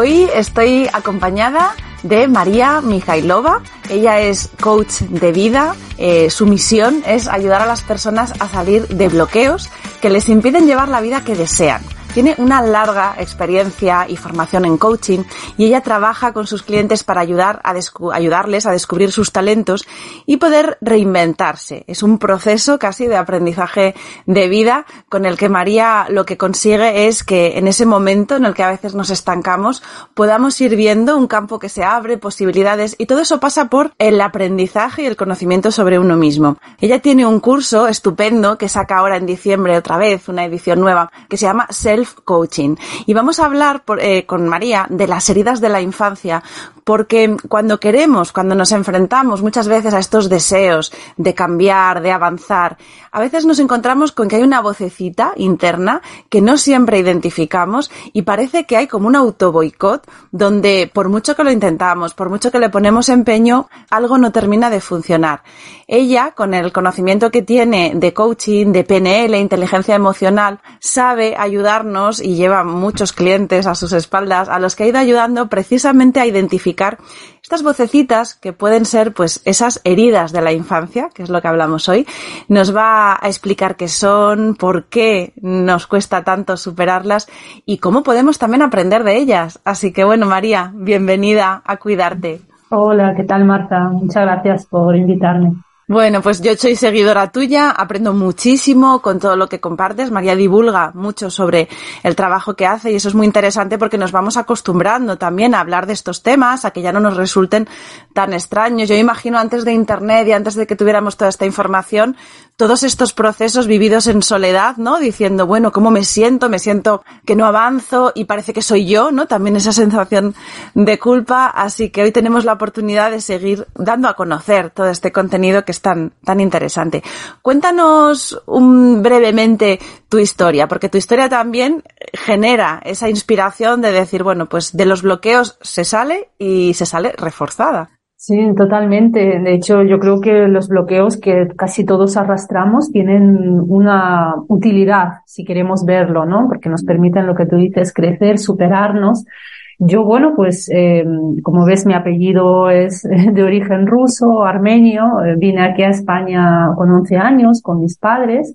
Hoy estoy acompañada de María Mijailova. Ella es coach de vida. Eh, su misión es ayudar a las personas a salir de bloqueos que les impiden llevar la vida que desean. Tiene una larga experiencia y formación en coaching y ella trabaja con sus clientes para ayudar a ayudarles a descubrir sus talentos y poder reinventarse. Es un proceso casi de aprendizaje de vida con el que María lo que consigue es que en ese momento en el que a veces nos estancamos podamos ir viendo un campo que se abre, posibilidades y todo eso pasa por el aprendizaje y el conocimiento sobre uno mismo. Ella tiene un curso estupendo que saca ahora en diciembre otra vez, una edición nueva, que se llama Self coaching Y vamos a hablar eh, con María de las heridas de la infancia, porque cuando queremos, cuando nos enfrentamos muchas veces a estos deseos de cambiar, de avanzar, a veces nos encontramos con que hay una vocecita interna que no siempre identificamos y parece que hay como un autoboicot donde por mucho que lo intentamos, por mucho que le ponemos empeño, algo no termina de funcionar. Ella, con el conocimiento que tiene de coaching, de PNL, inteligencia emocional, sabe ayudarnos y lleva muchos clientes a sus espaldas a los que ha ido ayudando precisamente a identificar estas vocecitas que pueden ser pues esas heridas de la infancia, que es lo que hablamos hoy. Nos va a explicar qué son, por qué nos cuesta tanto superarlas y cómo podemos también aprender de ellas. Así que bueno, María, bienvenida a Cuidarte. Hola, ¿qué tal Marta? Muchas gracias por invitarme. Bueno, pues yo soy seguidora tuya, aprendo muchísimo con todo lo que compartes. María divulga mucho sobre el trabajo que hace y eso es muy interesante porque nos vamos acostumbrando también a hablar de estos temas, a que ya no nos resulten tan extraños. Yo imagino antes de Internet y antes de que tuviéramos toda esta información, todos estos procesos vividos en soledad, ¿no? Diciendo, bueno, ¿cómo me siento? Me siento que no avanzo y parece que soy yo, ¿no? También esa sensación de culpa. Así que hoy tenemos la oportunidad de seguir dando a conocer todo este contenido que tan, tan interesante. Cuéntanos un, brevemente tu historia, porque tu historia también genera esa inspiración de decir, bueno, pues de los bloqueos se sale y se sale reforzada. Sí, totalmente. De hecho, yo creo que los bloqueos que casi todos arrastramos tienen una utilidad, si queremos verlo, ¿no? Porque nos permiten lo que tú dices, crecer, superarnos. Yo, bueno, pues, eh, como ves, mi apellido es de origen ruso, armenio. Eh, vine aquí a España con 11 años con mis padres.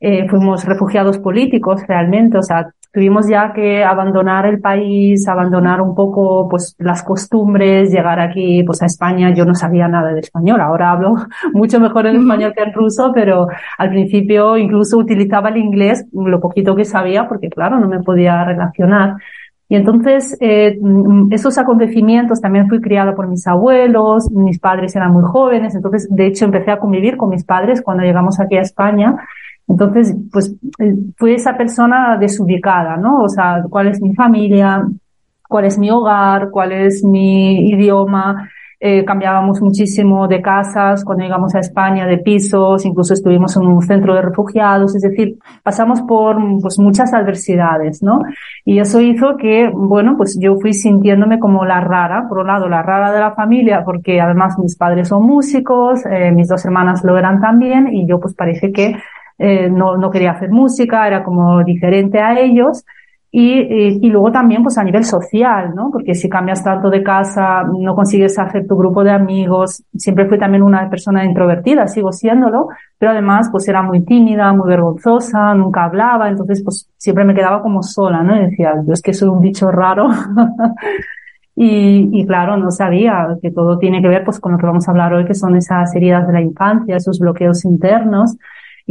Eh, fuimos refugiados políticos realmente, o sea, tuvimos ya que abandonar el país, abandonar un poco pues las costumbres, llegar aquí pues a España, yo no sabía nada de español, ahora hablo mucho mejor en español que en ruso, pero al principio incluso utilizaba el inglés, lo poquito que sabía, porque claro, no me podía relacionar. Y entonces, eh, esos acontecimientos también fui criada por mis abuelos, mis padres eran muy jóvenes, entonces de hecho empecé a convivir con mis padres cuando llegamos aquí a España Entonces, pues eh, fui esa persona desubicada, ¿no? O sea, ¿cuál es mi familia? ¿Cuál es mi hogar? ¿Cuál es mi idioma? Eh, cambiábamos muchísimo de casas cuando llegamos a España, de pisos, incluso estuvimos en un centro de refugiados, es decir, pasamos por pues, muchas adversidades, ¿no? Y eso hizo que, bueno, pues yo fui sintiéndome como la rara, por un lado la rara de la familia, porque además mis padres son músicos, eh, mis dos hermanas lo eran también, y yo pues parece que eh, no, no quería hacer música, era como diferente a ellos. Y, y, luego también, pues a nivel social, ¿no? Porque si cambias tanto de casa, no consigues hacer tu grupo de amigos. Siempre fui también una persona introvertida, sigo siéndolo, pero además, pues era muy tímida, muy vergonzosa, nunca hablaba, entonces, pues siempre me quedaba como sola, ¿no? Y decía, yo es que soy un bicho raro. y, y claro, no sabía que todo tiene que ver, pues, con lo que vamos a hablar hoy, que son esas heridas de la infancia, esos bloqueos internos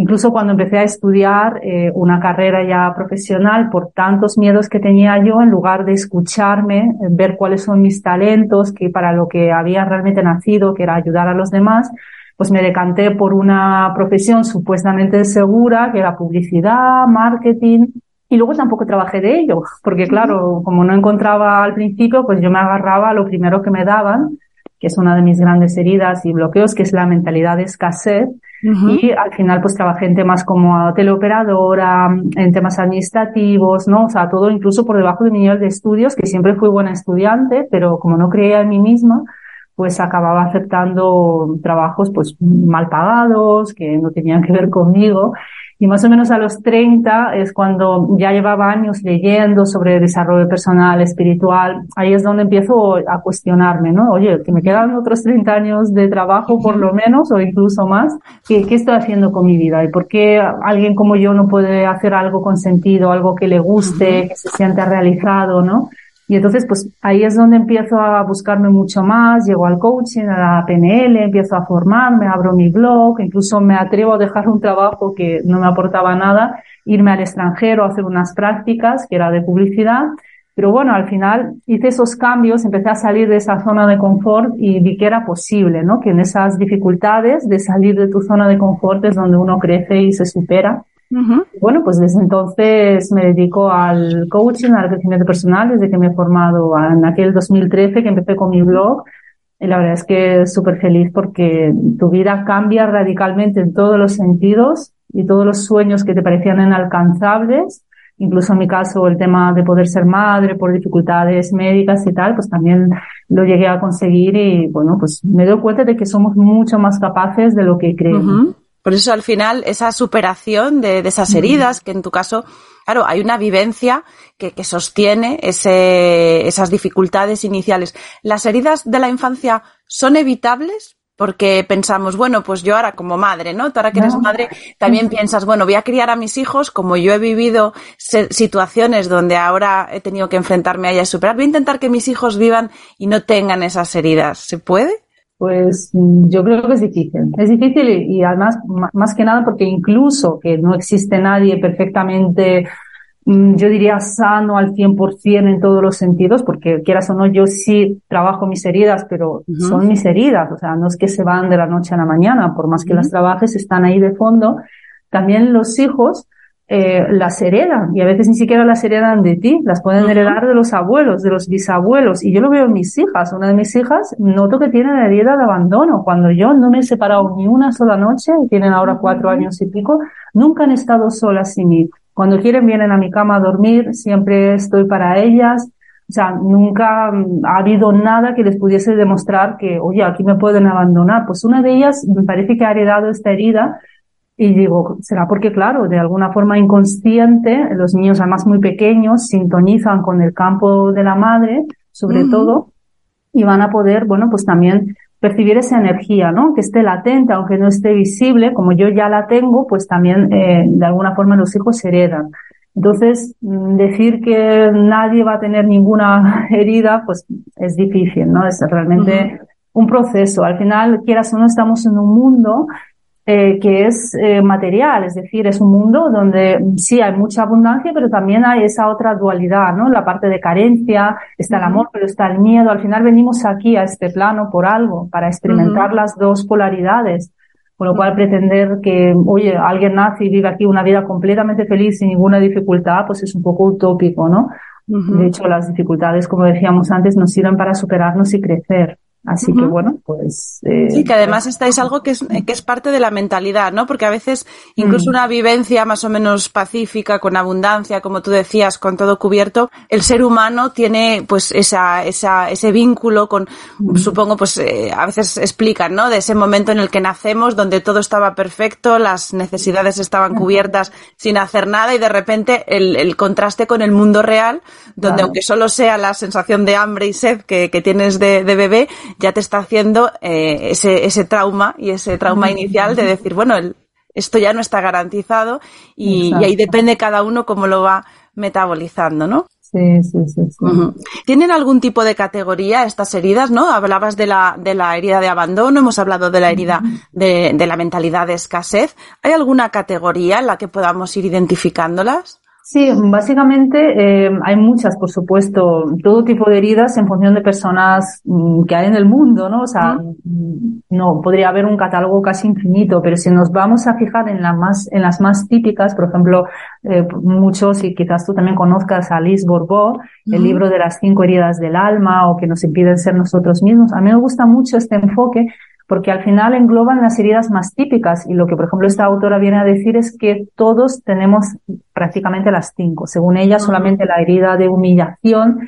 Incluso cuando empecé a estudiar eh, una carrera ya profesional, por tantos miedos que tenía yo, en lugar de escucharme, ver cuáles son mis talentos, que para lo que había realmente nacido, que era ayudar a los demás, pues me decanté por una profesión supuestamente segura, que era publicidad, marketing, y luego tampoco trabajé de ello, porque claro, como no encontraba al principio, pues yo me agarraba a lo primero que me daban, que es una de mis grandes heridas y bloqueos, que es la mentalidad de escasez, y al final pues trabajé en temas como teleoperadora, en temas administrativos, ¿no? O sea, todo incluso por debajo de mi nivel de estudios, que siempre fui buena estudiante, pero como no creía en mí misma, pues acababa aceptando trabajos pues mal pagados, que no tenían que ver conmigo. Y más o menos a los 30 es cuando ya llevaba años leyendo sobre desarrollo personal, espiritual. Ahí es donde empiezo a cuestionarme, ¿no? Oye, que me quedan otros 30 años de trabajo por lo menos o incluso más. ¿Qué, qué estoy haciendo con mi vida? ¿Y por qué alguien como yo no puede hacer algo con sentido, algo que le guste, que se sienta realizado, ¿no? Y entonces, pues ahí es donde empiezo a buscarme mucho más, llego al coaching, a la PNL, empiezo a formarme, abro mi blog, incluso me atrevo a dejar un trabajo que no me aportaba nada, irme al extranjero a hacer unas prácticas, que era de publicidad. Pero bueno, al final hice esos cambios, empecé a salir de esa zona de confort y vi que era posible, ¿no? Que en esas dificultades de salir de tu zona de confort es donde uno crece y se supera. Bueno, pues desde entonces me dedico al coaching, al crecimiento personal, desde que me he formado en aquel 2013 que empecé con mi blog. Y la verdad es que súper feliz porque tu vida cambia radicalmente en todos los sentidos y todos los sueños que te parecían inalcanzables, incluso en mi caso el tema de poder ser madre por dificultades médicas y tal, pues también lo llegué a conseguir y bueno, pues me doy cuenta de que somos mucho más capaces de lo que creemos. Por eso al final esa superación de, esas heridas, que en tu caso, claro, hay una vivencia que, que sostiene ese, esas dificultades iniciales. ¿Las heridas de la infancia son evitables? Porque pensamos, bueno, pues yo ahora como madre, ¿no? Tú ahora que eres madre, también piensas, bueno, voy a criar a mis hijos como yo he vivido situaciones donde ahora he tenido que enfrentarme a ellas y superar. Voy a intentar que mis hijos vivan y no tengan esas heridas. ¿Se puede? Pues mm, yo creo que es difícil. Es difícil y, además, más que nada porque incluso que no existe nadie perfectamente, mm, yo diría sano al 100% en todos los sentidos, porque quieras o no, yo sí trabajo mis heridas, pero son mis heridas, o sea, no es que se van de la noche a la mañana, por más que las trabajes, están ahí de fondo. También los hijos, eh, las heredan y a veces ni siquiera las heredan de ti, las pueden heredar de los abuelos, de los bisabuelos. Y yo lo veo en mis hijas. Una de mis hijas noto que tiene la herida de abandono. Cuando yo no me he separado ni una sola noche, tienen ahora cuatro años y pico, nunca han estado solas sin mí. Cuando quieren vienen a mi cama a dormir, siempre estoy para ellas. O sea, nunca mm, ha habido nada que les pudiese demostrar que, oye, aquí me pueden abandonar. Pues una de ellas me parece que ha heredado esta herida y digo, será porque, claro, de alguna forma inconsciente, los niños además muy pequeños sintonizan con el campo de la madre, sobre todo, y van a poder, bueno, pues también percibir esa energía, ¿no? Que esté latente, aunque no esté visible, como yo ya la tengo, pues también eh, de alguna forma los hijos heredan. Entonces, mm, decir que nadie va a tener ninguna herida, pues es difícil, ¿no? Es realmente un proceso. Al final, quieras o no, estamos en un mundo eh, que es eh, material, es decir, es un mundo donde sí hay mucha abundancia, pero también hay esa otra dualidad, ¿no? La parte de carencia, está el amor, pero está el miedo. Al final venimos aquí a este plano por algo, para experimentar las dos polaridades. Con lo cual pretender que, oye, alguien nace y vive aquí una vida completamente feliz sin ninguna dificultad, pues es un poco utópico, ¿no? De hecho, las dificultades, como decíamos antes, nos sirven para superarnos y crecer. Así que bueno, pues. Eh, sí, que además estáis algo que es, que es parte de la mentalidad, ¿no? Porque a veces incluso mm. una vivencia más o menos pacífica, con abundancia, como tú decías, con todo cubierto, el ser humano tiene pues esa, esa, ese vínculo con, mm. supongo, pues eh, a veces explican, ¿no? De ese momento en el que nacemos, donde todo estaba perfecto, las necesidades estaban cubiertas sin hacer nada y de repente el, el contraste con el mundo real, donde aunque solo sea la sensación de hambre y sed que, que tienes de, de bebé, ya te está haciendo eh, ese, ese trauma y ese trauma inicial de decir, bueno, el, esto ya no está garantizado y, ahí depende cada uno cómo lo va metabolizando, ¿no? Sí, sí, sí. ¿Tienen algún tipo de categoría estas heridas, no? Hablabas de la, de la herida de abandono, hemos hablado de la herida de, de la mentalidad de escasez. ¿Hay alguna categoría en la que podamos ir identificándolas? Sí, básicamente eh, hay muchas, por supuesto, todo tipo de heridas en función de personas mm, que hay en el mundo, ¿no? O sea, mm, no podría haber un catálogo casi infinito, pero si nos vamos a fijar en las más, en las más típicas, por ejemplo, eh, muchos y quizás tú también conozcas a Liz Bourbeau, el libro de las cinco heridas del alma o que nos impiden ser nosotros mismos. A mí me gusta mucho este enfoque porque al final engloban las heridas más típicas y lo que, por ejemplo, esta autora viene a decir es que todos tenemos prácticamente las cinco. Según ella, solamente la herida de humillación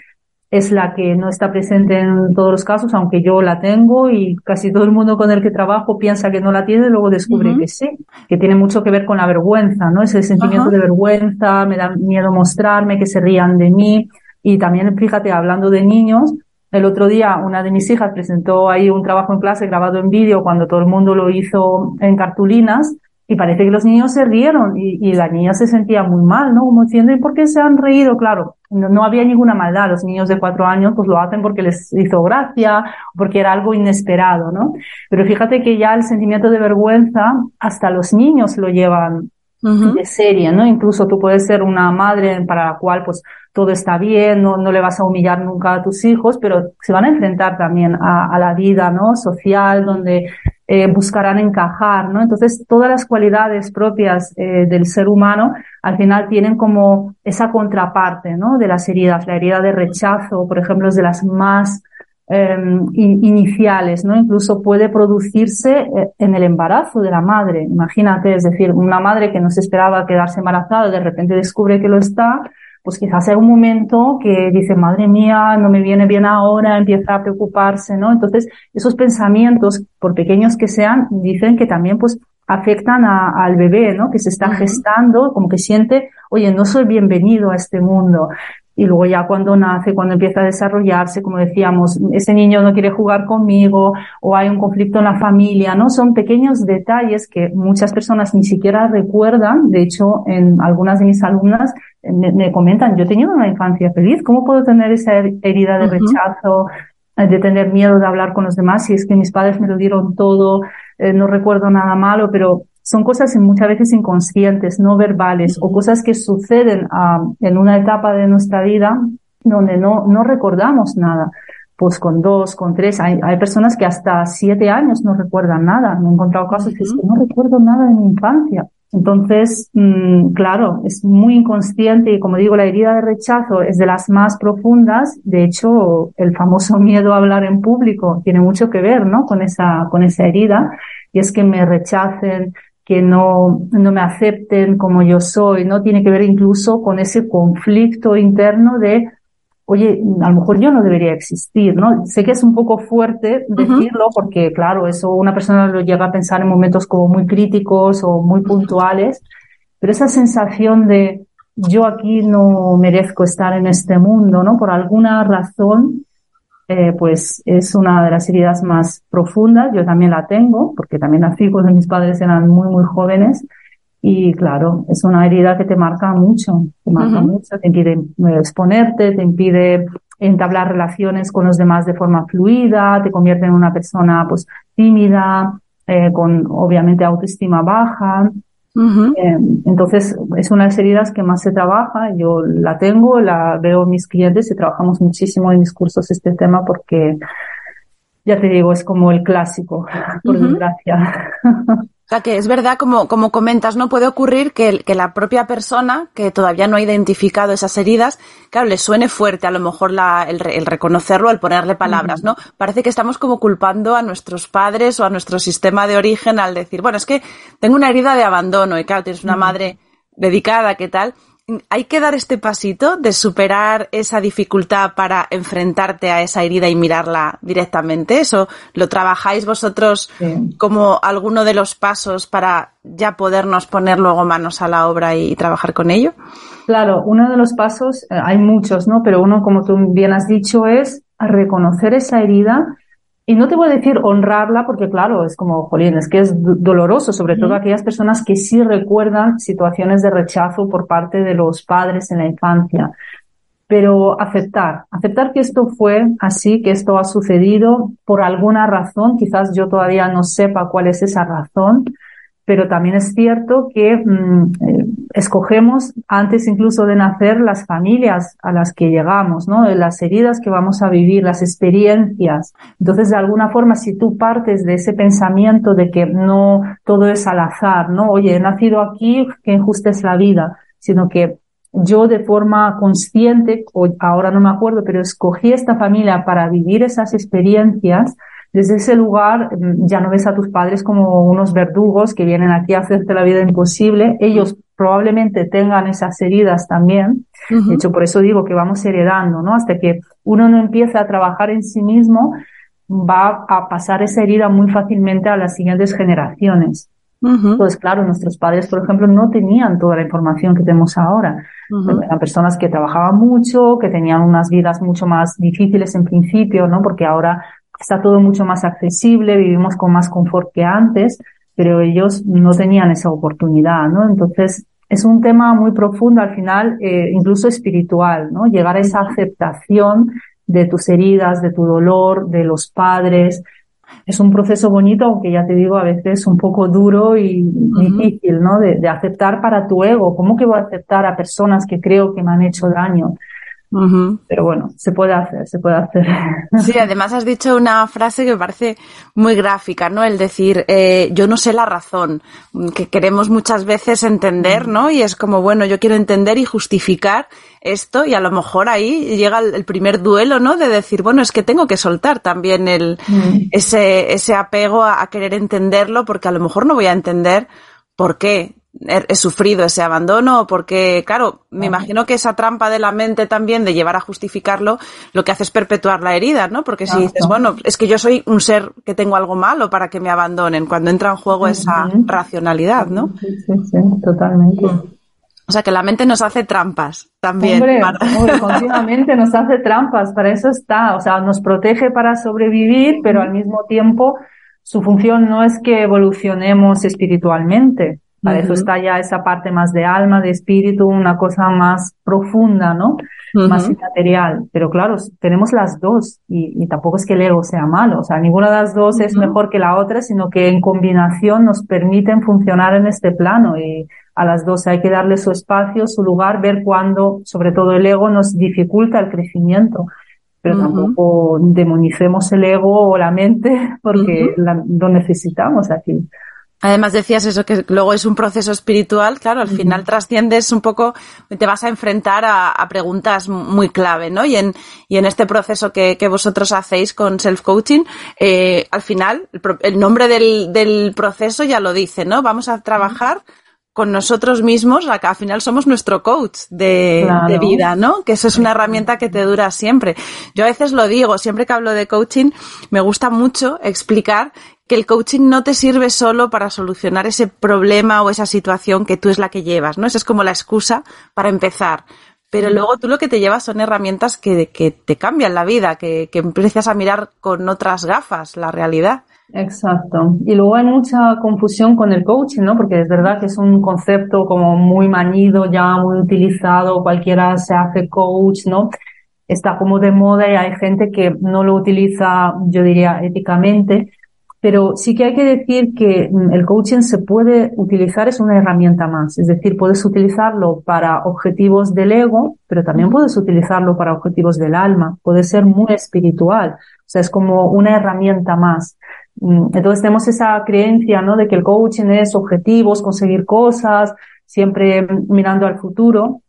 es la que no está presente en todos los casos, aunque yo la tengo y casi todo el mundo con el que trabajo piensa que no la tiene, luego descubre que sí, que tiene mucho que ver con la vergüenza, ¿no? Ese sentimiento de vergüenza, me da miedo mostrarme, que se rían de mí. Y también, fíjate, hablando de niños, el otro día una de mis hijas presentó ahí un trabajo en clase grabado en vídeo cuando todo el mundo lo hizo en cartulinas y parece que los niños se rieron y, la niña se sentía muy mal, ¿no? Como diciendo, ¿y por qué se han reído? Claro, no, había ninguna maldad. Los niños de cuatro años pues lo hacen porque les hizo gracia, porque era algo inesperado, ¿no? Pero fíjate que ya el sentimiento de vergüenza hasta los niños lo llevan de serie, ¿no? Incluso tú puedes ser una madre para la cual pues todo está bien, no, no le vas a humillar nunca a tus hijos, pero se van a enfrentar también a, la vida, ¿no? Social, donde eh, buscarán encajar, ¿no? Entonces, todas las cualidades propias eh, del ser humano al final tienen como esa contraparte, ¿no? De las heridas. La herida de rechazo, por ejemplo, es de las más em, iniciales, ¿no? Incluso puede producirse eh, en el embarazo de la madre. Imagínate, es decir, una madre que no se esperaba quedarse embarazada, de repente descubre que lo está, pues quizás sea un momento que dice, madre mía, no me viene bien ahora, empieza a preocuparse, ¿no? Entonces, esos pensamientos, por pequeños que sean, dicen que también pues afectan al bebé, ¿no? Que se está gestando, como que siente, oye, no soy bienvenido a este mundo. Y luego ya cuando nace, cuando empieza a desarrollarse, como decíamos, ese niño no quiere jugar conmigo o hay un conflicto en la familia, ¿no? Son pequeños detalles que muchas personas ni siquiera recuerdan. De hecho, en algunas de mis alumnas me, comentan, yo he tenido una infancia feliz, ¿cómo puedo tener esa herida de rechazo, eh, de tener miedo de hablar con los demás si es que mis padres me lo dieron todo, eh, no recuerdo nada malo, pero son cosas muchas veces inconscientes, no verbales, o cosas que suceden ah, en una etapa de nuestra vida donde no, no recordamos nada. Pues con dos, con tres, hay, hay personas que hasta siete años no recuerdan nada. Me he encontrado casos que no recuerdo nada de mi infancia. Entonces, mm, claro, es muy inconsciente y como digo, la herida de rechazo es de las más profundas. De hecho, el famoso miedo a hablar en público tiene mucho que ver, ¿no? Con esa, con esa herida. Y es que me rechacen, que no, no me acepten como yo soy, ¿no? Tiene que ver incluso con ese conflicto interno de oye, a lo mejor yo no debería existir, ¿no? Sé que es un poco fuerte decirlo porque, claro, eso una persona lo llega a pensar en momentos como muy críticos o muy puntuales, pero esa sensación de yo aquí no merezco estar en este mundo, ¿no? Por alguna razón, eh, pues es una de las heridas más profundas. Yo también la tengo, porque también nací cuando mis padres eran muy, muy jóvenes. Y claro, es una herida que te marca mucho, te marca mucho, te impide eh, exponerte, te impide entablar relaciones con los demás de forma fluida, te convierte en una persona pues tímida, eh, con obviamente autoestima baja. Eh, entonces, es una de las heridas que más se trabaja. Yo la tengo, la veo en mis clientes y trabajamos muchísimo en mis cursos este tema porque, ya te digo, es como el clásico, por desgracia. O sea, que es verdad, como, como comentas, ¿no? Puede ocurrir que, que, la propia persona que todavía no ha identificado esas heridas, claro, le suene fuerte a lo mejor la, el, el, reconocerlo, al ponerle palabras, ¿no? Parece que estamos como culpando a nuestros padres o a nuestro sistema de origen al decir, bueno, es que tengo una herida de abandono y claro, tienes una madre dedicada, ¿qué tal? Hay que dar este pasito de superar esa dificultad para enfrentarte a esa herida y mirarla directamente. ¿Eso lo trabajáis vosotros sí. como alguno de los pasos para ya podernos poner luego manos a la obra y, trabajar con ello? Claro, uno de los pasos, eh, hay muchos, ¿no? Pero uno, como tú bien has dicho, es reconocer esa herida y no te voy a decir honrarla porque claro, es como, jolín, es que es doloroso, sobre todo aquellas personas que sí recuerdan situaciones de rechazo por parte de los padres en la infancia. Pero aceptar, aceptar que esto fue así, que esto ha sucedido por alguna razón, quizás yo todavía no sepa cuál es esa razón, pero también es cierto que mmm, eh, escogemos antes incluso de nacer las familias a las que llegamos, ¿no? Las heridas que vamos a vivir, las experiencias. Entonces, de alguna forma, si tú partes de ese pensamiento de que no todo es al azar, ¿no? Oye, he nacido aquí, qué injusta es la vida, sino que yo de forma consciente, o ahora no me acuerdo, pero escogí esta familia para vivir esas experiencias, desde ese lugar ya no ves a tus padres como unos verdugos que vienen aquí a hacerte la vida imposible. Ellos probablemente tengan esas heridas también. Uh -huh. De hecho, por eso digo que vamos heredando, ¿no? Hasta que uno no empieza a trabajar en sí mismo, va a pasar esa herida muy fácilmente a las siguientes generaciones. Uh -huh. Pues claro, nuestros padres, por ejemplo, no tenían toda la información que tenemos ahora. Uh -huh. Eran personas que trabajaban mucho, que tenían unas vidas mucho más difíciles en principio, ¿no? Porque ahora está todo mucho más accesible, vivimos con más confort que antes, pero ellos no tenían esa oportunidad, ¿no? Entonces, es un tema muy profundo al final, eh, incluso espiritual, ¿no? Llegar a esa aceptación de tus heridas, de tu dolor, de los padres. Es un proceso bonito, aunque ya te digo, a veces un poco duro y uh -huh. difícil, ¿no? De, de, aceptar para tu ego. ¿Cómo que voy a aceptar a personas que creo que me han hecho daño? Uh -huh. Pero bueno, se puede hacer, se puede hacer. Sí, además has dicho una frase que me parece muy gráfica, ¿no? El decir, eh, yo no sé la razón, que queremos muchas veces entender, ¿no? Y es como, bueno, yo quiero entender y justificar esto y a lo mejor ahí llega el primer duelo, ¿no? De decir, bueno, es que tengo que soltar también el, mm. ese, ese apego a, a querer entenderlo porque a lo mejor no voy a entender por qué he sufrido ese abandono porque, claro, me imagino que esa trampa de la mente también de llevar a justificarlo, lo que hace es perpetuar la herida, ¿no? Porque si dices, bueno, es que yo soy un ser que tengo algo malo para que me abandonen, cuando entra en juego esa racionalidad, ¿no? Sí, sí, sí, totalmente. O sea, que la mente nos hace trampas también. Hombre, hombre, continuamente nos hace trampas, para eso está. O sea, nos protege para sobrevivir, pero al mismo tiempo su función no es que evolucionemos espiritualmente. Para uh -huh. eso está ya esa parte más de alma, de espíritu, una cosa más profunda, ¿no? Uh -huh. Más inmaterial. Pero claro, tenemos las dos y, y, tampoco es que el ego sea malo. O sea, ninguna de las dos uh -huh. es mejor que la otra, sino que en combinación nos permiten funcionar en este plano y a las dos hay que darle su espacio, su lugar, ver cuándo, sobre todo el ego, nos dificulta el crecimiento. Pero tampoco demonicemos el ego o la mente porque la, lo necesitamos aquí. Además decías eso, que luego es un proceso espiritual, claro, al final uh -huh. trasciendes un poco, te vas a enfrentar a, a, preguntas muy clave, ¿no? Y en, y en este proceso que, que vosotros hacéis con self-coaching, eh, al final, el, el nombre del, del, proceso ya lo dice, ¿no? Vamos a trabajar con nosotros mismos, acá al final somos nuestro coach de, claro. de, vida, ¿no? Que eso es una herramienta que te dura siempre. Yo a veces lo digo, siempre que hablo de coaching, me gusta mucho explicar que el coaching no te sirve solo para solucionar ese problema o esa situación que tú es la que llevas, ¿no? Esa es como la excusa para empezar. Pero luego tú lo que te llevas son herramientas que, que te cambian la vida, que, que empiezas a mirar con otras gafas la realidad. Exacto. Y luego hay mucha confusión con el coaching, ¿no? Porque es verdad que es un concepto como muy manido, ya muy utilizado, cualquiera se hace coach, ¿no? Está como de moda y hay gente que no lo utiliza, yo diría, éticamente. Pero sí que hay que decir que el coaching se puede utilizar, es una herramienta más. Es decir, puedes utilizarlo para objetivos del ego, pero también puedes utilizarlo para objetivos del alma. Puede ser muy espiritual. O sea, es como una herramienta más Mm, entonces tenemos esa creencia, ¿no? De que el coaching es objetivos, conseguir cosas, siempre mirando al futuro.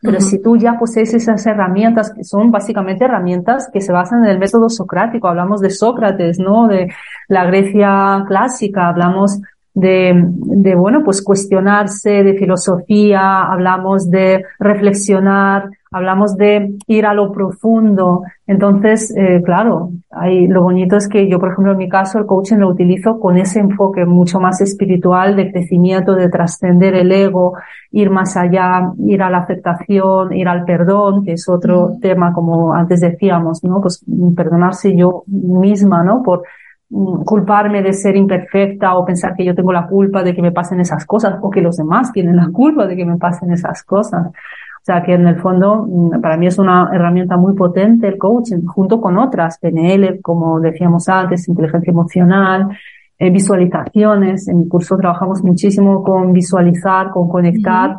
Pero si tú ya posees esas herramientas, que son básicamente herramientas que se basan en el método socrático, hablamos de Sócrates, ¿no? De la Grecia clásica, hablamos de, de, bueno, pues cuestionarse, de filosofía, hablamos de reflexionar, hablamos de ir a lo profundo. Entonces, eh, claro, hay, lo bonito es que yo, por ejemplo, en mi caso, el coaching lo utilizo con ese enfoque mucho más espiritual de crecimiento, de trascender el ego, ir más allá, ir a la aceptación, ir al perdón, que es otro tema, como antes decíamos, ¿no? Pues perdonarse yo misma, ¿no? Por Mm, culparme de ser imperfecta o pensar que yo tengo la culpa de que me pasen esas cosas o que los demás tienen la culpa de que me pasen esas cosas. O sea que en el fondo mm, para mí es una herramienta muy potente el coaching junto con otras, PNL, como decíamos antes, inteligencia emocional, eh, visualizaciones. En mi curso trabajamos muchísimo con visualizar, con conectar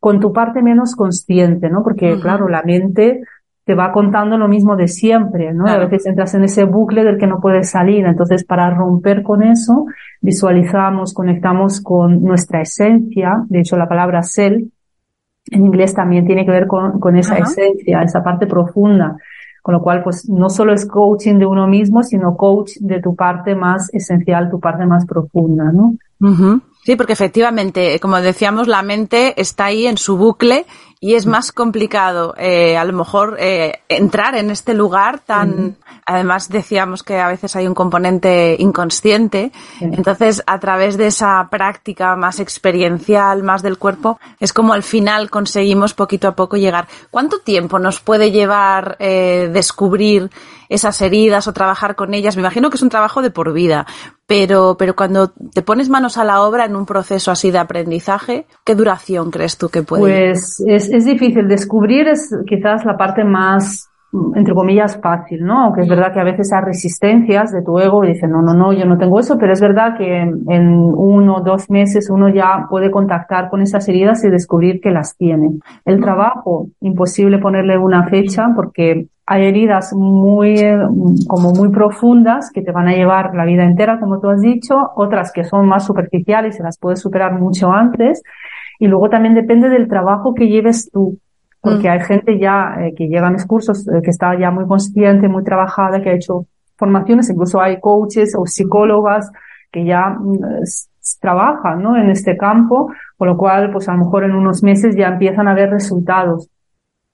con tu parte menos consciente, ¿no? Porque claro, la mente te va contando lo mismo de siempre, ¿no? A veces entras en ese bucle del que no puedes salir. Entonces, para romper con eso, visualizamos, conectamos con nuestra esencia. De hecho, la palabra self en inglés también tiene que ver con, con esa esencia, esa parte profunda. Con lo cual, pues no solo es coaching de uno mismo, sino coach de tu parte más esencial, tu parte más profunda, ¿no? Sí, porque efectivamente, como decíamos, la mente está ahí en su bucle y es más complicado eh, a lo mejor eh, entrar en este lugar tan además decíamos que a veces hay un componente inconsciente entonces a través de esa práctica más experiencial más del cuerpo es como al final conseguimos poquito a poco llegar. ¿cuánto tiempo nos puede llevar eh, descubrir esas heridas o trabajar con ellas me imagino que es un trabajo de por vida pero pero cuando te pones manos a la obra en un proceso así de aprendizaje ¿qué duración crees tú que puede pues es es, difícil. Descubrir es quizás la parte más, entre comillas, fácil, ¿no? Aunque es verdad que a veces hay resistencias de tu ego y dicen, no, no, no, yo no tengo eso, pero es verdad que en, uno o dos meses uno ya puede contactar con esas heridas y descubrir que las tiene. El trabajo, imposible ponerle una fecha porque hay heridas muy, como muy profundas que te van a llevar la vida entera, como tú has dicho, otras que son más superficiales y se las puedes superar mucho antes y luego también depende del trabajo que lleves tú, porque mm. hay gente ya eh, que llega a mis cursos eh, que está ya muy consciente, muy trabajada, que ha hecho formaciones, incluso hay coaches o psicólogas que ya mm, trabajan ¿no? en este campo, con lo cual, pues a lo mejor en unos meses ya empiezan a ver resultados.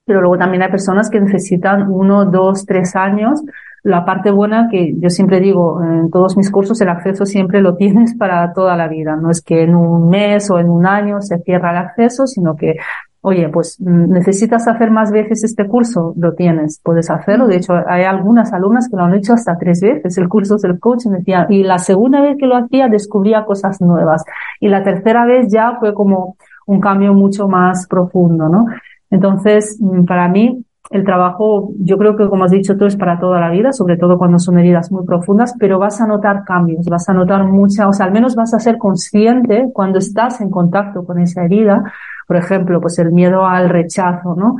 Pero luego también hay personas que necesitan uno, dos, tres años la parte buena que yo siempre digo en todos mis cursos, el acceso siempre lo tienes para toda la vida. No es que en un mes o en un año se cierra el acceso, sino que, oye, pues mm, necesitas hacer más veces este curso, lo tienes, puedes hacerlo. De hecho, hay algunas alumnas que lo han hecho hasta tres veces el curso del coaching. Decía, y la segunda vez que lo hacía descubría cosas nuevas. Y la tercera vez ya fue como un cambio mucho más profundo, ¿no? Entonces, mm, para mí, el trabajo, yo creo que como has dicho tú, es para toda la vida, sobre todo cuando son heridas muy profundas, pero vas a notar cambios, vas a notar mucha, o sea, al menos vas a ser consciente cuando estás en contacto con esa herida. Por ejemplo, pues el miedo al rechazo, ¿no?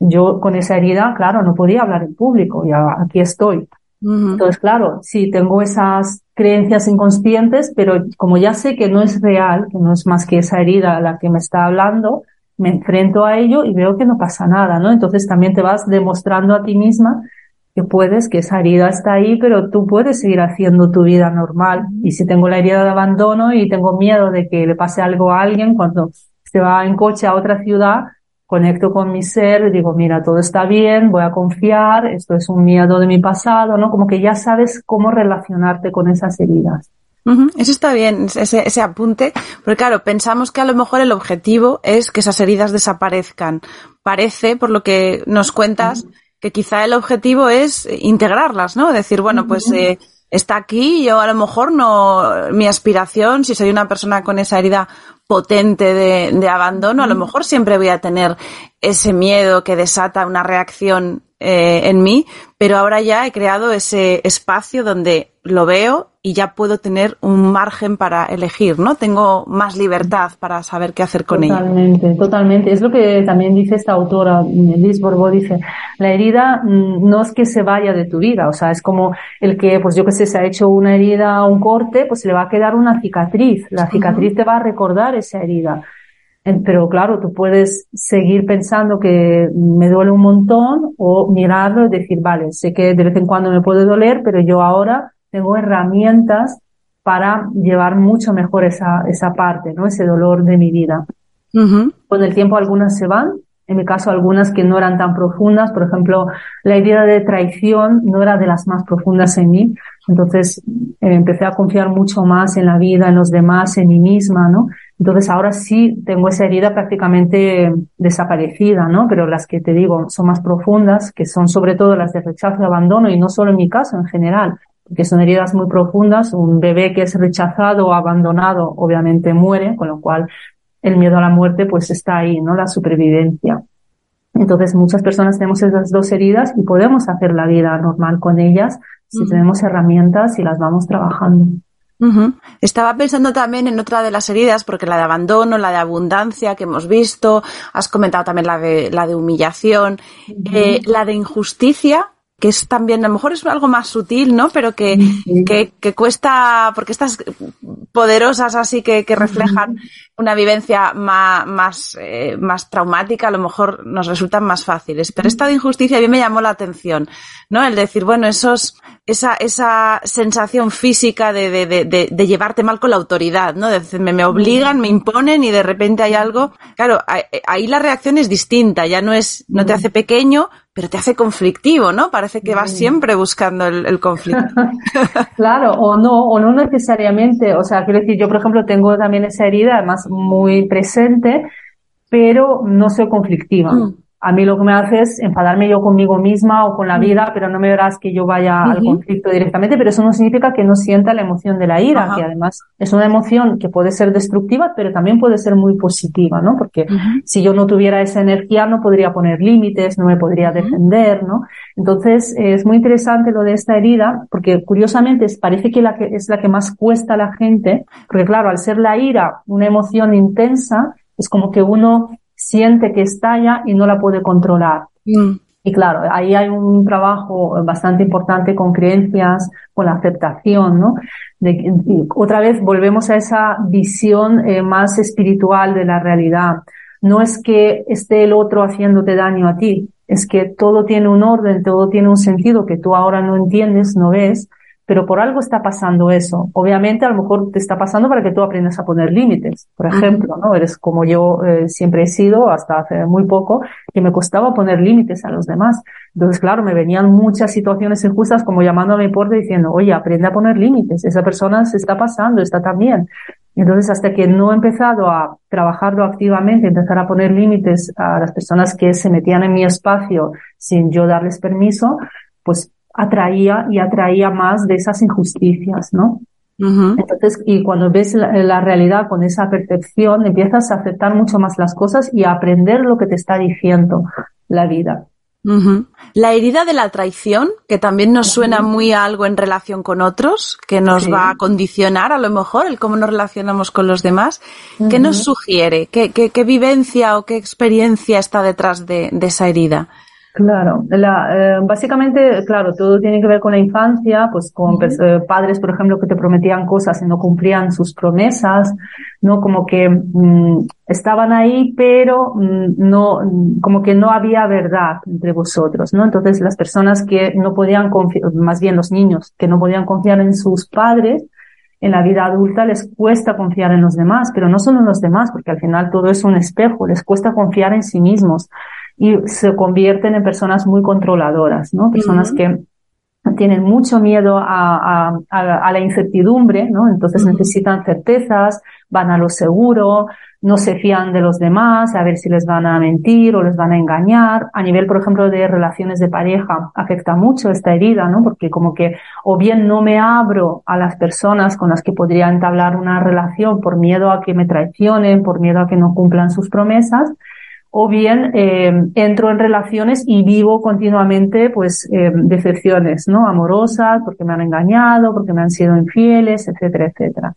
Yo con esa herida, claro, no podía hablar en público, ya aquí estoy. Entonces, claro, sí, tengo esas creencias inconscientes, pero como ya sé que no es real, que no es más que esa herida la que me está hablando, me enfrento a ello y veo que no pasa nada, ¿no? Entonces también te vas demostrando a ti misma que puedes, que esa herida está ahí, pero tú puedes seguir haciendo tu vida normal. Y si tengo la herida de abandono y tengo miedo de que le pase algo a alguien cuando se va en coche a otra ciudad, conecto con mi ser, digo, mira, todo está bien, voy a confiar, esto es un miedo de mi pasado, ¿no? Como que ya sabes cómo relacionarte con esas heridas. Eso está bien, ese, ese apunte, porque claro, pensamos que a lo mejor el objetivo es que esas heridas desaparezcan. Parece, por lo que nos cuentas, que quizá el objetivo es integrarlas, ¿no? Decir, bueno, pues eh, está aquí, yo a lo mejor no, mi aspiración, si soy una persona con esa herida potente de, de abandono, a lo mejor siempre voy a tener ese miedo que desata una reacción eh, en mí, pero ahora ya he creado ese espacio donde lo veo y ya puedo tener un margen para elegir, ¿no? Tengo más libertad para saber qué hacer con ella. Totalmente, totalmente. Es lo que también dice esta autora, Liz Borbó, dice, la herida mm, no es que se vaya de tu vida, o sea, es como el que, pues yo que sé, se ha hecho una herida, un corte, pues le va a quedar una cicatriz. La cicatriz te va a recordar esa herida. Pero claro, tú puedes seguir pensando que me duele un montón o mirarlo y decir, vale, sé que de vez en cuando me puede doler, pero yo ahora tengo herramientas para llevar mucho mejor esa, esa parte, ¿no? Ese dolor de mi vida. Con el tiempo algunas se van, en mi caso algunas que no eran tan profundas, por ejemplo, la herida de traición no era de las más profundas en mí, entonces eh, empecé a confiar mucho más en la vida, en los demás, en mí misma, ¿no? Entonces ahora sí tengo esa herida prácticamente desaparecida, ¿no? Pero las que te digo son más profundas, que son sobre todo las de rechazo y abandono, y no solo en mi caso, en general, porque son heridas muy profundas. Un bebé que es rechazado o abandonado obviamente muere, con lo cual el miedo a la muerte pues está ahí, ¿no? La supervivencia. Entonces muchas personas tenemos esas dos heridas y podemos hacer la vida normal con ellas si tenemos herramientas y las vamos trabajando. Estaba pensando también en otra de las heridas, porque la de abandono, la de abundancia que hemos visto, has comentado también la de, la de humillación, eh, la de injusticia, que es también, a lo mejor es algo más sutil, ¿no? Pero que, que, que, cuesta, porque estas poderosas así que, que reflejan una vivencia más, más, eh, más traumática, a lo mejor nos resultan más fáciles. Pero esta de injusticia a mí me llamó la atención, ¿no? El decir, bueno, esos, esa, esa sensación física de, de, de, de llevarte mal con la autoridad, ¿no? De decir, me, me obligan, me imponen y de repente hay algo. Claro, ahí la reacción es distinta, ya no es, no te hace pequeño, pero te hace conflictivo, ¿no? Parece que vas siempre buscando el, conflicto. claro, o no, o no necesariamente. O sea, quiero decir, yo por ejemplo tengo también esa herida, además muy presente, pero no soy conflictiva. Mm a mí lo que me hace es enfadarme yo conmigo misma o con la vida, pero no me verás que yo vaya al conflicto directamente, pero eso no significa que no sienta la emoción de la ira, que además es una emoción que puede ser destructiva, pero también puede ser muy positiva, ¿no? Porque si yo no tuviera esa energía no podría poner límites, no me podría defender, ¿no? Entonces es muy interesante lo de esta herida, porque curiosamente parece que, la que es la que más cuesta a la gente, porque claro, al ser la ira una emoción intensa, es como que uno siente que estalla y no la puede controlar. Mm. Y claro, ahí hay un trabajo bastante importante con creencias, con la aceptación, ¿no? De, otra vez volvemos a esa visión eh, más espiritual de la realidad. No es que esté el otro haciéndote daño a ti, es que todo tiene un orden, todo tiene un sentido que tú ahora no entiendes, no ves, pero por algo está pasando eso. Obviamente, a lo mejor te está pasando para que tú aprendas a poner límites. Por ejemplo, ¿no? Eres como yo eh, siempre he sido hasta hace muy poco, que me costaba poner límites a los demás. Entonces, claro, me venían muchas situaciones injustas como llamando a mi puerta diciendo, oye, aprende a poner límites. Esa persona se está pasando, está también. Entonces, hasta que no he empezado a trabajarlo activamente, empezar a poner límites a las personas que se metían en mi espacio sin yo darles permiso, pues atraía y atraía más de esas injusticias, ¿no? Entonces, y cuando ves la, realidad con esa percepción, empiezas a aceptar mucho más las cosas y a aprender lo que te está diciendo la vida. La herida de la traición, que también nos suena muy a algo en relación con otros, que nos va a condicionar a lo mejor el cómo nos relacionamos con los demás. ¿Qué nos sugiere? ¿Qué, qué, vivencia o qué experiencia está detrás de esa herida? Claro, la, eh, básicamente, claro, todo tiene que ver con la infancia, pues con eh, padres, por ejemplo, que te prometían cosas y no cumplían sus promesas, ¿no? Como que mm, estaban ahí, pero mm, no, como que no había verdad entre vosotros, ¿no? Entonces, las personas que no podían confiar, más bien los niños, que no podían confiar en sus padres, en la vida adulta les cuesta confiar en los demás, pero no solo en los demás, porque al final todo es un espejo, les cuesta confiar en sí mismos y se convierten en personas muy controladoras, ¿no? Personas que tienen mucho miedo a, a, a, la incertidumbre, ¿no? Entonces necesitan certezas, van a lo seguro, no se fían de los demás, a ver si les van a mentir o les van a engañar. A nivel, por ejemplo, de relaciones de pareja, afecta mucho esta herida, ¿no? Porque como que o bien no me abro a las personas con las que podría entablar una relación por miedo a que me traicionen, por miedo a que no cumplan sus promesas, o bien eh, entro en relaciones y vivo continuamente pues eh, decepciones no amorosas porque me han engañado porque me han sido infieles etcétera etcétera.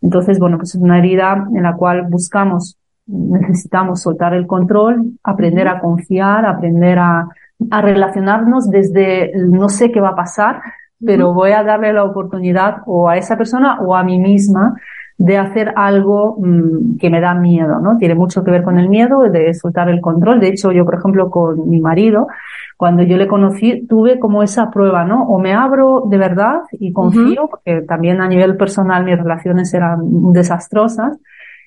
Entonces bueno pues es una herida en la cual buscamos necesitamos soltar el control aprender a confiar aprender a, a relacionarnos desde no sé qué va a pasar pero voy a darle la oportunidad o a esa persona o a mí misma de hacer algo mm, que me da miedo, ¿no? Tiene mucho que ver con el miedo de soltar el control. De hecho, yo, por ejemplo, con mi marido, cuando yo le conocí, tuve como esa prueba, ¿no? O me abro de verdad y confío, porque también a nivel personal mis relaciones eran desastrosas.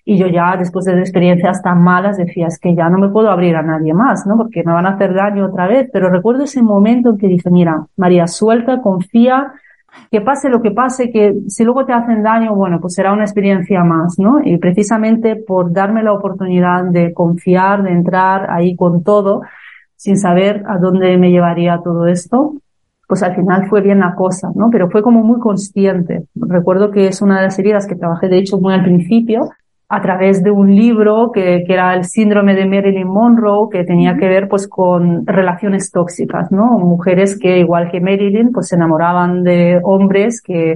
Y yo ya, después de experiencias tan malas, decía, es que ya no me puedo abrir a nadie más, ¿no? Porque me van a hacer daño otra vez. Pero recuerdo ese momento en que dije, mira, María, suelta, confía, que pase lo que pase, que si luego te hacen daño, bueno, pues será una experiencia más, ¿no? Y precisamente por darme la oportunidad de confiar, de entrar ahí con todo, sin saber a dónde me llevaría todo esto, pues al final fue bien la cosa, ¿no? Pero fue como muy consciente. Recuerdo que es una de las heridas que trabajé, de hecho, muy al principio, a través de un libro que, que, era el síndrome de Marilyn Monroe, que tenía que ver pues con relaciones tóxicas, ¿no? Mujeres que, igual que Marilyn, pues se enamoraban de hombres que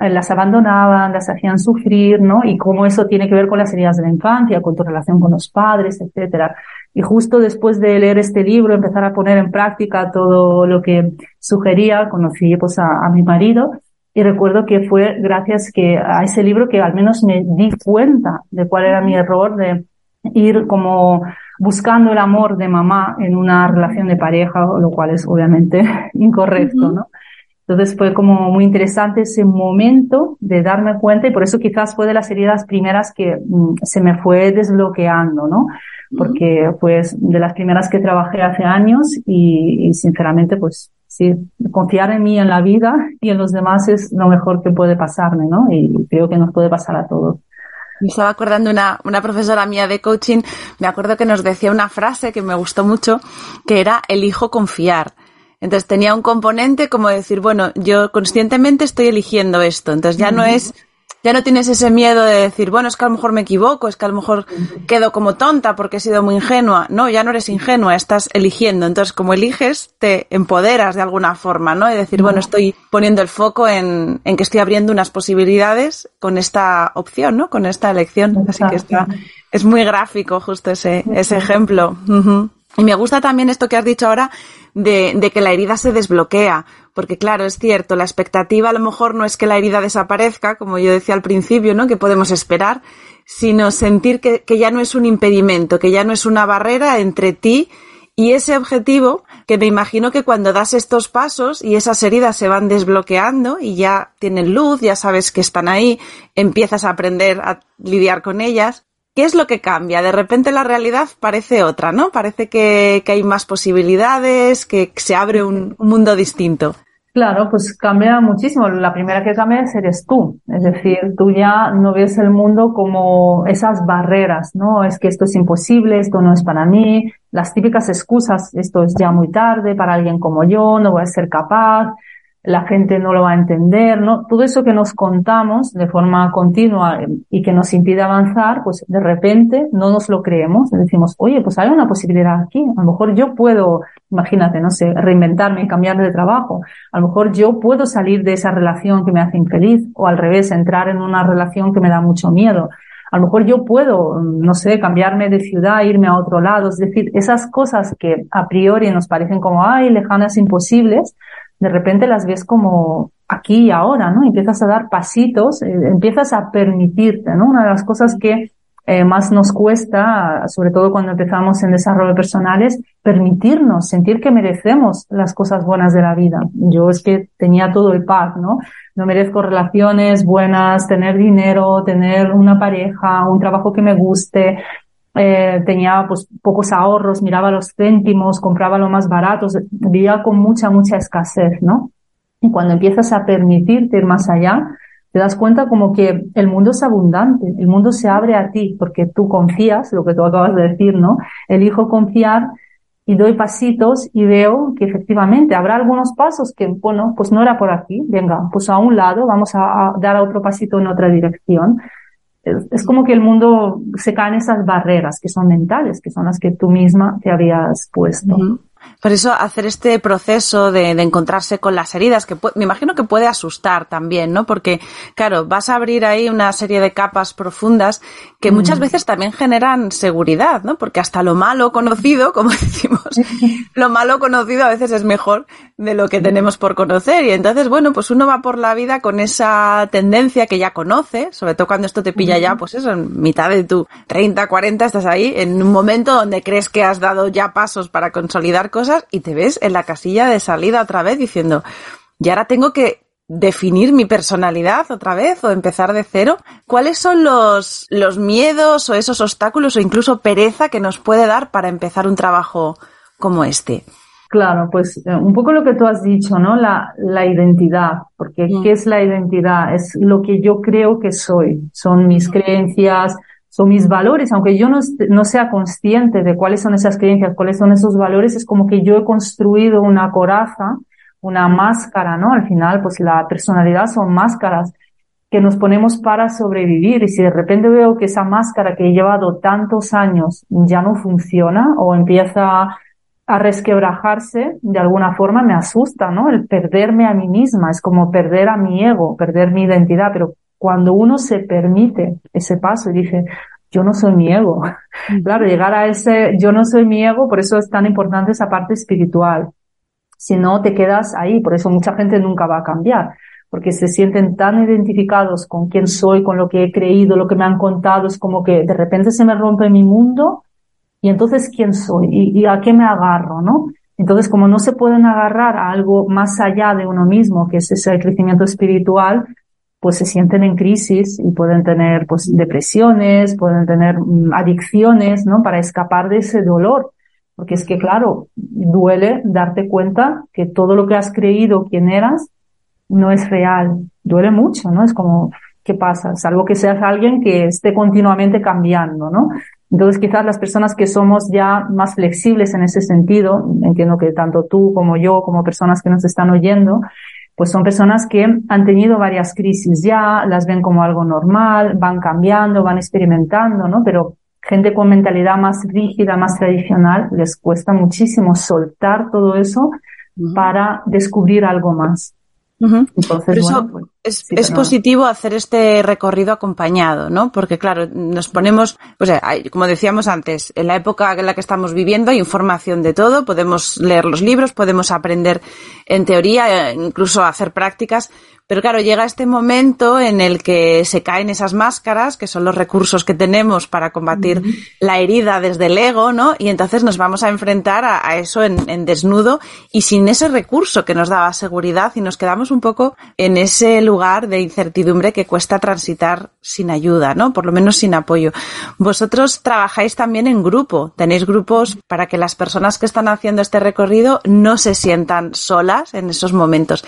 eh, las abandonaban, las hacían sufrir, ¿no? Y cómo eso tiene que ver con las heridas de la infancia, con tu relación con los padres, etcétera. Y justo después de leer este libro, empezar a poner en práctica todo lo que sugería, conocí pues a, a mi marido y recuerdo que fue gracias que a ese libro que al menos me di cuenta de cuál era mi error de ir como buscando el amor de mamá en una relación de pareja, lo cual es obviamente incorrecto, ¿no? Entonces fue como muy interesante ese momento de darme cuenta y por eso quizás fue de las heridas primeras que mm, se me fue desbloqueando, ¿no? Porque pues de las primeras que trabajé hace años y, y sinceramente pues sí, confiar en mí, en la vida y en los demás es lo mejor que puede pasarme, ¿no? Y creo que nos puede pasar a todos. Me estaba acordando una, una profesora mía de coaching, me acuerdo que nos decía una frase que me gustó mucho, que era elijo confiar. Entonces tenía un componente como decir, bueno, yo conscientemente estoy eligiendo esto. Entonces ya no es ya no tienes ese miedo de decir, bueno, es que a lo mejor me equivoco, es que a lo mejor quedo como tonta porque he sido muy ingenua. No, ya no eres ingenua, estás eligiendo. Entonces, como eliges, te empoderas de alguna forma, ¿no? De decir, bueno, estoy poniendo el foco en, en que estoy abriendo unas posibilidades con esta opción, ¿no? Con esta elección. Así que está, es muy gráfico justo ese, ese ejemplo. Y me gusta también esto que has dicho ahora de, de, que la herida se desbloquea, porque claro, es cierto, la expectativa a lo mejor no es que la herida desaparezca, como yo decía al principio, ¿no? Que podemos esperar, sino sentir que, que ya no es un impedimento, que ya no es una barrera entre ti y ese objetivo que me imagino que cuando das estos pasos y esas heridas se van desbloqueando y ya tienen luz, ya sabes que están ahí, empiezas a aprender a lidiar con ellas, ¿qué es lo que cambia? De repente la realidad parece otra, ¿no? Parece que, hay más posibilidades, que se abre un, un, mundo distinto. Claro, pues cambia muchísimo. La primera que cambia eres tú. Es decir, tú ya no ves el mundo como esas barreras, ¿no? Es que esto es imposible, esto no es para mí, las típicas excusas, esto es ya muy tarde para alguien como yo, no voy a ser capaz, la gente no lo va a entender, ¿no? Todo eso que nos contamos de forma continua y que nos impide avanzar, pues de repente no nos lo creemos, decimos, oye, pues hay una posibilidad aquí, a lo mejor yo puedo, imagínate, no sé, reinventarme cambiar de trabajo, a lo mejor yo puedo salir de esa relación que me hace infeliz o al revés, entrar en una relación que me da mucho miedo. A lo mejor yo puedo, no sé, cambiarme de ciudad, irme a otro lado. Es decir, esas cosas que a priori nos parecen como, ay, lejanas, imposibles, de repente las ves como aquí y ahora, ¿no? Empiezas a dar pasitos, eh, empiezas a permitirte, ¿no? Una de las cosas que eh, más nos cuesta, sobre todo cuando empezamos en desarrollo personal, es permitirnos, sentir que merecemos las cosas buenas de la vida. Yo es que tenía todo el paz, ¿no? No merezco relaciones buenas, tener dinero, tener una pareja, un trabajo que me guste, eh, tenía pues pocos ahorros, miraba los céntimos, compraba lo más barato, vivía con mucha, mucha escasez, ¿no? Y cuando empiezas a permitirte ir más allá, te das cuenta como que el mundo es abundante, el mundo se abre a ti porque tú confías, lo que tú acabas de decir, ¿no? Elijo confiar y doy pasitos y veo que efectivamente habrá algunos pasos que, bueno, pues no era por aquí, venga, pues a un lado, vamos a, a dar otro pasito en otra dirección es, como que el mundo se cae en esas barreras que son mentales, que son las que tú misma te habías puesto. Por eso hacer este proceso de, encontrarse con las heridas, que me imagino que puede asustar también, ¿no? Porque, claro, vas a abrir ahí una serie de capas profundas que muchas mm. veces también generan seguridad, ¿no? Porque hasta lo malo conocido, como decimos, lo malo conocido a veces es mejor de lo que tenemos por conocer. Y entonces, bueno, pues uno va por la vida con esa tendencia que ya conoce, sobre todo cuando esto te pilla ya, pues eso, en mitad de tu 30, 40, estás ahí, en un momento donde crees que has dado ya pasos para consolidar cosas y te ves en la casilla de salida otra vez diciendo, y ahora tengo que definir mi personalidad otra vez o empezar de cero? ¿Cuáles son los, los miedos o esos obstáculos o incluso pereza que nos puede dar para empezar un trabajo como este? Claro, pues eh, un poco lo que tú has dicho, ¿no? La, la identidad, porque mm. ¿qué es la identidad? Es lo que yo creo que soy, son mis creencias, son mis valores, aunque yo no, no sea consciente de cuáles son esas creencias, cuáles son esos valores, es como que yo he construido una coraza, una máscara, ¿no? Al final, pues la personalidad son máscaras que nos ponemos para sobrevivir y si de repente veo que esa máscara que he llevado tantos años ya no funciona o empieza a resquebrajarse, de alguna forma me asusta, ¿no? El perderme a mí misma, es como perder a mi ego, perder mi identidad, pero cuando uno se permite ese paso y dice, yo no soy mi ego, claro, llegar a ese yo no soy mi ego, por eso es tan importante esa parte espiritual. Si no, te quedas ahí, por eso mucha gente nunca va a cambiar, porque se sienten tan identificados con quién soy, con lo que he creído, lo que me han contado, es como que de repente se me rompe mi mundo y entonces, ¿quién soy? ¿Y, a qué me agarro? ¿No? Entonces, como no se pueden agarrar a algo más allá de uno mismo, que es ese crecimiento espiritual, pues se sienten en crisis y pueden tener pues depresiones, pueden tener mm, adicciones, ¿no? Para escapar de ese dolor. Porque es que, claro, duele darte cuenta que todo lo que has creído quién eras no es real. Duele mucho, ¿no? Es como, ¿qué pasa? Salvo que seas alguien que esté continuamente cambiando, ¿no? Entonces, quizás las personas que somos ya más flexibles en ese sentido, entiendo que tanto tú como yo, como personas que nos están oyendo, pues son personas que han tenido varias crisis ya, las ven como algo normal, van cambiando, van experimentando, ¿no? Pero gente con mentalidad más rígida, más tradicional, les cuesta muchísimo soltar todo eso para descubrir algo más. Entonces, eso pues, es, es positivo hacer este recorrido acompañado, ¿no? Porque claro, nos ponemos, pues como decíamos antes, en la época en la que estamos viviendo hay información de todo, podemos leer los libros, podemos aprender en teoría, incluso hacer prácticas, pero claro, llega este momento en el que se caen esas máscaras, que son los recursos que tenemos para combatir la herida desde el ego, ¿no? Y entonces nos vamos a enfrentar a, eso en, desnudo y sin ese recurso que nos daba seguridad y nos quedamos un poco en ese lugar de incertidumbre que cuesta transitar sin ayuda, ¿no? Por lo menos sin apoyo. Vosotros trabajáis también en grupo, tenéis grupos para que las personas que están haciendo este recorrido no se sientan solas en esos momentos.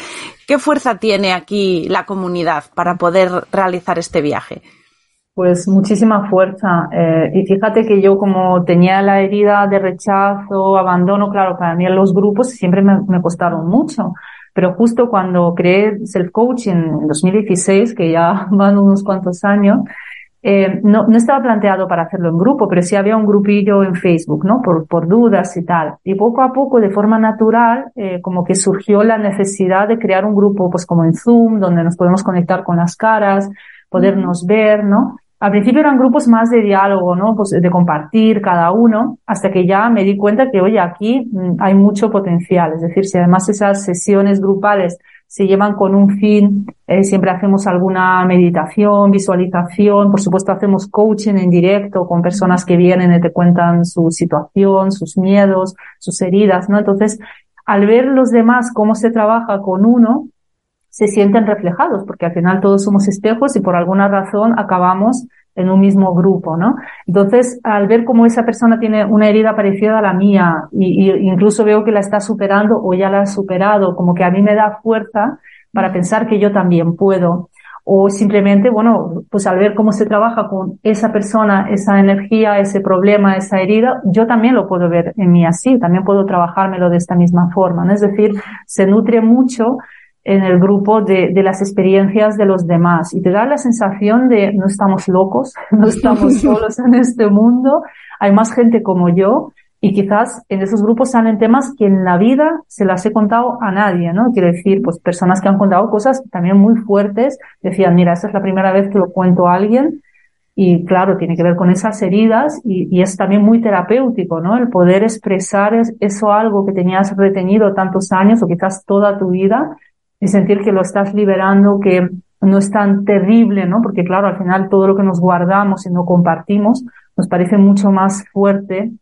¿Qué fuerza tiene aquí la comunidad para poder realizar este viaje? Pues muchísima fuerza. Eh, y fíjate que yo como tenía la herida de rechazo, abandono, claro, para mí los grupos siempre me costaron mucho. Pero justo cuando creé self-coaching en 2016, que ya van unos cuantos años, eh, no, no estaba planteado para hacerlo en grupo, pero sí había un grupillo en Facebook, ¿no? Por, por dudas y tal. Y poco a poco, de forma natural, eh, como que surgió la necesidad de crear un grupo, pues como en Zoom, donde nos podemos conectar con las caras, podernos ver, ¿no? Al principio eran grupos más de diálogo, ¿no? Pues de compartir cada uno, hasta que ya me di cuenta que, oye, aquí mm, hay mucho potencial. Es decir, si además esas sesiones grupales se llevan con un fin. Eh, siempre hacemos alguna meditación, visualización. Por supuesto, hacemos coaching en directo con personas que vienen y te cuentan su situación, sus miedos, sus heridas, ¿no? Entonces, al ver los demás cómo se trabaja con uno, se sienten reflejados, porque al final todos somos espejos y por alguna razón acabamos en un mismo grupo, ¿no? Entonces, al ver cómo esa persona tiene una herida parecida a la mía y, incluso veo que la está superando o ya la ha superado, como que a mí me da fuerza para pensar que yo también puedo. O simplemente, bueno, pues al ver cómo se trabaja con esa persona, esa energía, ese problema, esa herida, yo también lo puedo ver en mí así, también puedo trabajármelo de esta misma forma, ¿no? Es decir, se nutre mucho en el grupo de, de, las experiencias de los demás y te da la sensación de no estamos locos, no estamos solos en este mundo, hay más gente como yo y quizás en esos grupos salen temas que en la vida se las he contado a nadie, ¿no? Quiero decir, pues personas que han contado cosas también muy fuertes, decían, mira, esta es la primera vez que lo cuento a alguien y claro, tiene que ver con esas heridas y, y es también muy terapéutico, ¿no? El poder expresar eso algo que tenías retenido tantos años o quizás toda tu vida y sentir que lo estás liberando, que no es tan terrible, ¿no? Porque claro, al final todo lo que nos guardamos y no compartimos nos parece mucho más fuerte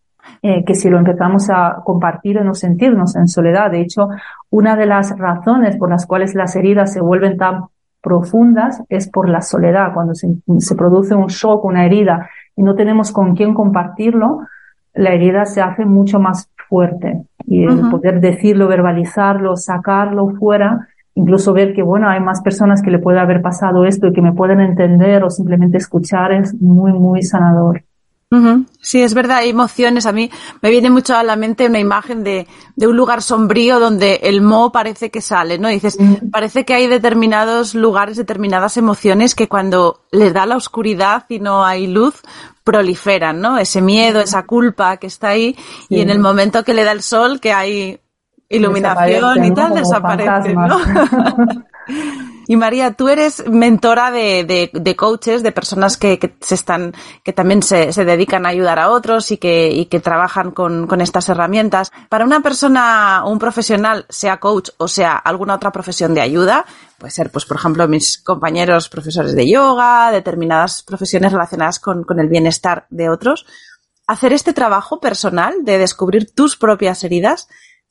eh, que si lo empezamos a compartir o no sentirnos en soledad. De hecho, una de las razones por las cuales las heridas se vuelven tan profundas es por la soledad. Cuando se, se produce un shock, una herida y no tenemos con quién compartirlo, la herida se hace mucho más fuerte. Y el poder decirlo, verbalizarlo, sacarlo fuera, incluso ver que, bueno, hay más personas que le puede haber pasado esto y que me pueden entender o simplemente escuchar es muy, muy sanador. Sí, es verdad, hay emociones. A mí me viene mucho a la mente una imagen de, de un lugar sombrío donde el mo parece que sale, ¿no? dices, parece que hay determinados lugares, determinadas emociones que cuando les da la oscuridad y no hay luz, proliferan, ¿no? Ese miedo, esa culpa que está ahí y en el momento que le da el sol, que hay iluminación y tal, desaparece, ¿no? Y María, tú eres mentora de, de, coaches, de personas que, que, se están, que también se, se, dedican a ayudar a otros y que, y que trabajan con, con estas herramientas. Para una persona, un profesional, sea coach o sea alguna otra profesión de ayuda, puede ser, pues, por ejemplo, mis compañeros profesores de yoga, determinadas profesiones relacionadas con, con el bienestar de otros, hacer este trabajo personal de descubrir tus propias heridas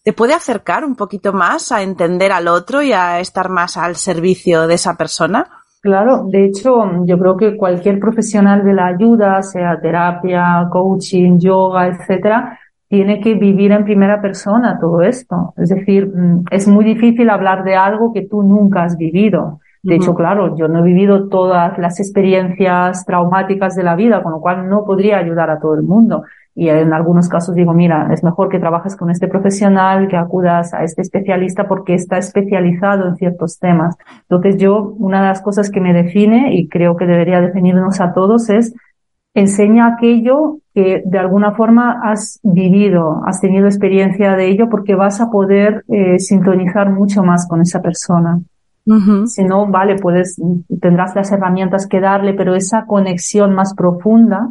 te puede acercar un poquito más a entender al otro y a estar más al servicio de esa persona? Claro, de hecho, yo creo que cualquier profesional de la ayuda, sea terapia, coaching, yoga, etcétera, tiene que vivir en primera persona todo esto. Es decir, mm, es muy difícil hablar de algo que tú nunca has vivido. De hecho, claro, yo no he vivido todas las experiencias traumáticas de la vida, con lo cual no podría ayudar a todo el mundo. Y en algunos casos digo, mira, es mejor que trabajes con este profesional, que acudas a este especialista porque está especializado en ciertos temas. Entonces yo, una de las cosas que me define y creo que debería definirnos a todos es enseña aquello que de alguna forma has vivido, has tenido experiencia de ello porque vas a poder eh, sintonizar mucho más con esa persona. Si no, vale, puedes, tendrás las herramientas que darle, pero esa conexión más profunda,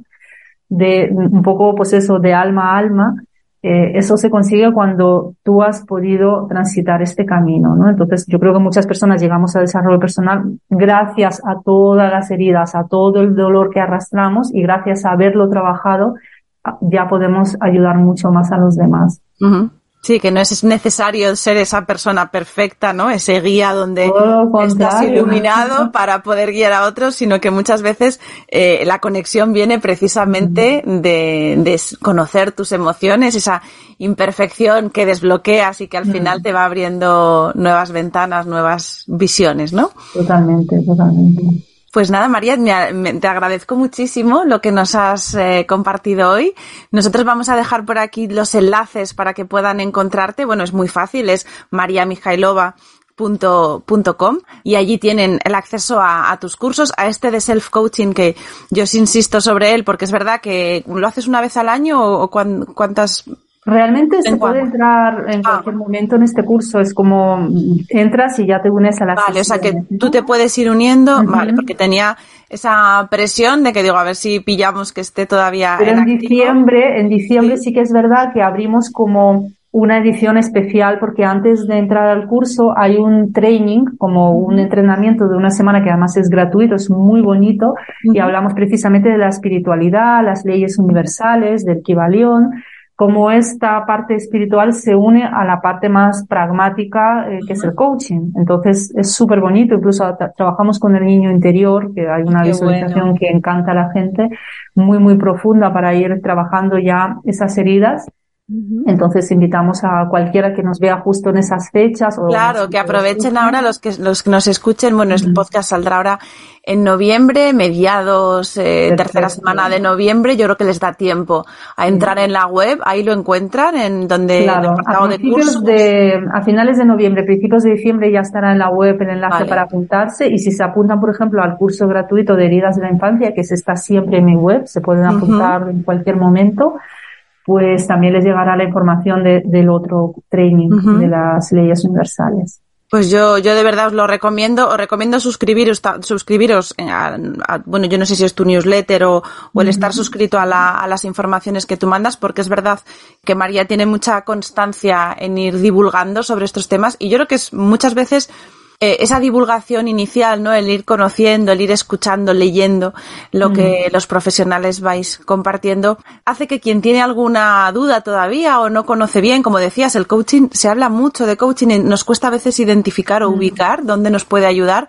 de un poco, pues eso, de alma a alma, eh, eso se consigue cuando tú has podido transitar este camino, ¿no? Entonces, yo creo que muchas personas llegamos al desarrollo personal gracias a todas las heridas, a todo el dolor que arrastramos y gracias a haberlo trabajado, ya podemos ayudar mucho más a los demás. Sí, que no es necesario ser esa persona perfecta, ¿no? Ese guía donde estás iluminado para poder guiar a otros, sino que muchas veces eh, la conexión viene precisamente de, de, conocer tus emociones, esa imperfección que desbloqueas y que al final te va abriendo nuevas ventanas, nuevas visiones, ¿no? Totalmente, totalmente. Pues nada, María, te agradezco muchísimo lo que nos has eh, compartido hoy. Nosotros vamos a dejar por aquí los enlaces para que puedan encontrarte. Bueno, es muy fácil, es mariamijailova.com y allí tienen el acceso a, tus cursos, a este de self-coaching que yo os insisto sobre él porque es verdad que lo haces una vez al año o, cuántas Realmente se puede entrar en ah. cualquier momento en este curso. Es como entras y ya te unes a la Vale, o sea que tú te puedes ir uniendo, vale, porque tenía esa presión de que digo, a ver si pillamos que esté todavía. Pero en, diciembre, en diciembre ¿Sí? que es verdad que abrimos como una edición especial porque antes de entrar al curso hay un training, como un entrenamiento de una semana que además es gratuito, es muy bonito y hablamos precisamente de la espiritualidad, las leyes universales, del Kibalión cómo esta parte espiritual se une a la parte más pragmática eh, que es el coaching. Entonces es súper bonito, incluso trabajamos con el niño interior, que hay una visualización que encanta a la gente, muy, muy profunda para ir trabajando ya esas heridas. Entonces invitamos a cualquiera que nos vea justo en esas fechas. O claro, que aprovechen ahora los que, los que nos escuchen. Bueno, el podcast saldrá ahora en noviembre, mediados, eh, tercera semana de noviembre. Yo creo que les da tiempo a entrar en la web. Ahí lo encuentran, en donde claro, a, principios de, a finales de noviembre, principios de diciembre ya estará en la web el enlace para apuntarse. Y si se apuntan, por ejemplo, al curso gratuito de heridas de la infancia, que se está siempre en mi web, se pueden apuntar en cualquier momento pues también les llegará la información del otro training de las leyes universales. Pues yo, yo de verdad os lo recomiendo, os recomiendo suscribiros, suscribiros, a, bueno, yo no sé si es tu newsletter o, o el estar suscrito a, la, a las informaciones que tú mandas, porque es verdad que María tiene mucha constancia en ir divulgando sobre estos temas y yo creo que es muchas veces eh, esa divulgación inicial, ¿no? El ir conociendo, el ir escuchando, leyendo lo que mm. los profesionales vais compartiendo, hace que quien tiene alguna duda todavía o no conoce bien, como decías, el coaching, se habla mucho de coaching y nos cuesta a veces identificar o mm. ubicar dónde nos puede ayudar.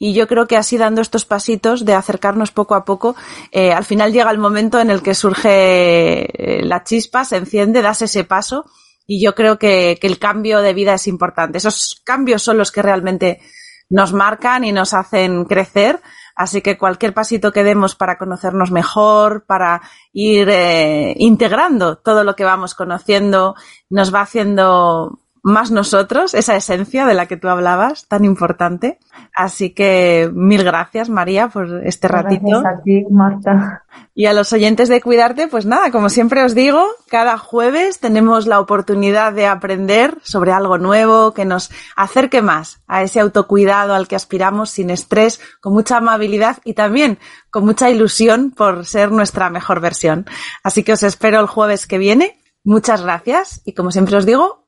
Y yo creo que así dando estos pasitos de acercarnos poco a poco, eh, al final llega el momento en el que surge eh, la chispa, se enciende, das ese paso y yo creo que, que, el cambio de vida es importante. Esos cambios son los que realmente nos marcan y nos hacen crecer. Así que cualquier pasito que demos para conocernos mejor, para ir eh, integrando todo lo que vamos conociendo, nos va haciendo más nosotros, esa esencia de la que tú hablabas, tan importante. Así que mil gracias, María, por este ratito. Gracias a ti, Marta. Y a los oyentes de Cuidarte, pues nada, como siempre os digo, cada jueves tenemos la oportunidad de aprender sobre algo nuevo que nos acerque más a ese autocuidado al que aspiramos sin estrés, con mucha amabilidad y también con mucha ilusión por ser nuestra mejor versión. Así que os espero el jueves que viene. Muchas gracias y como siempre os digo,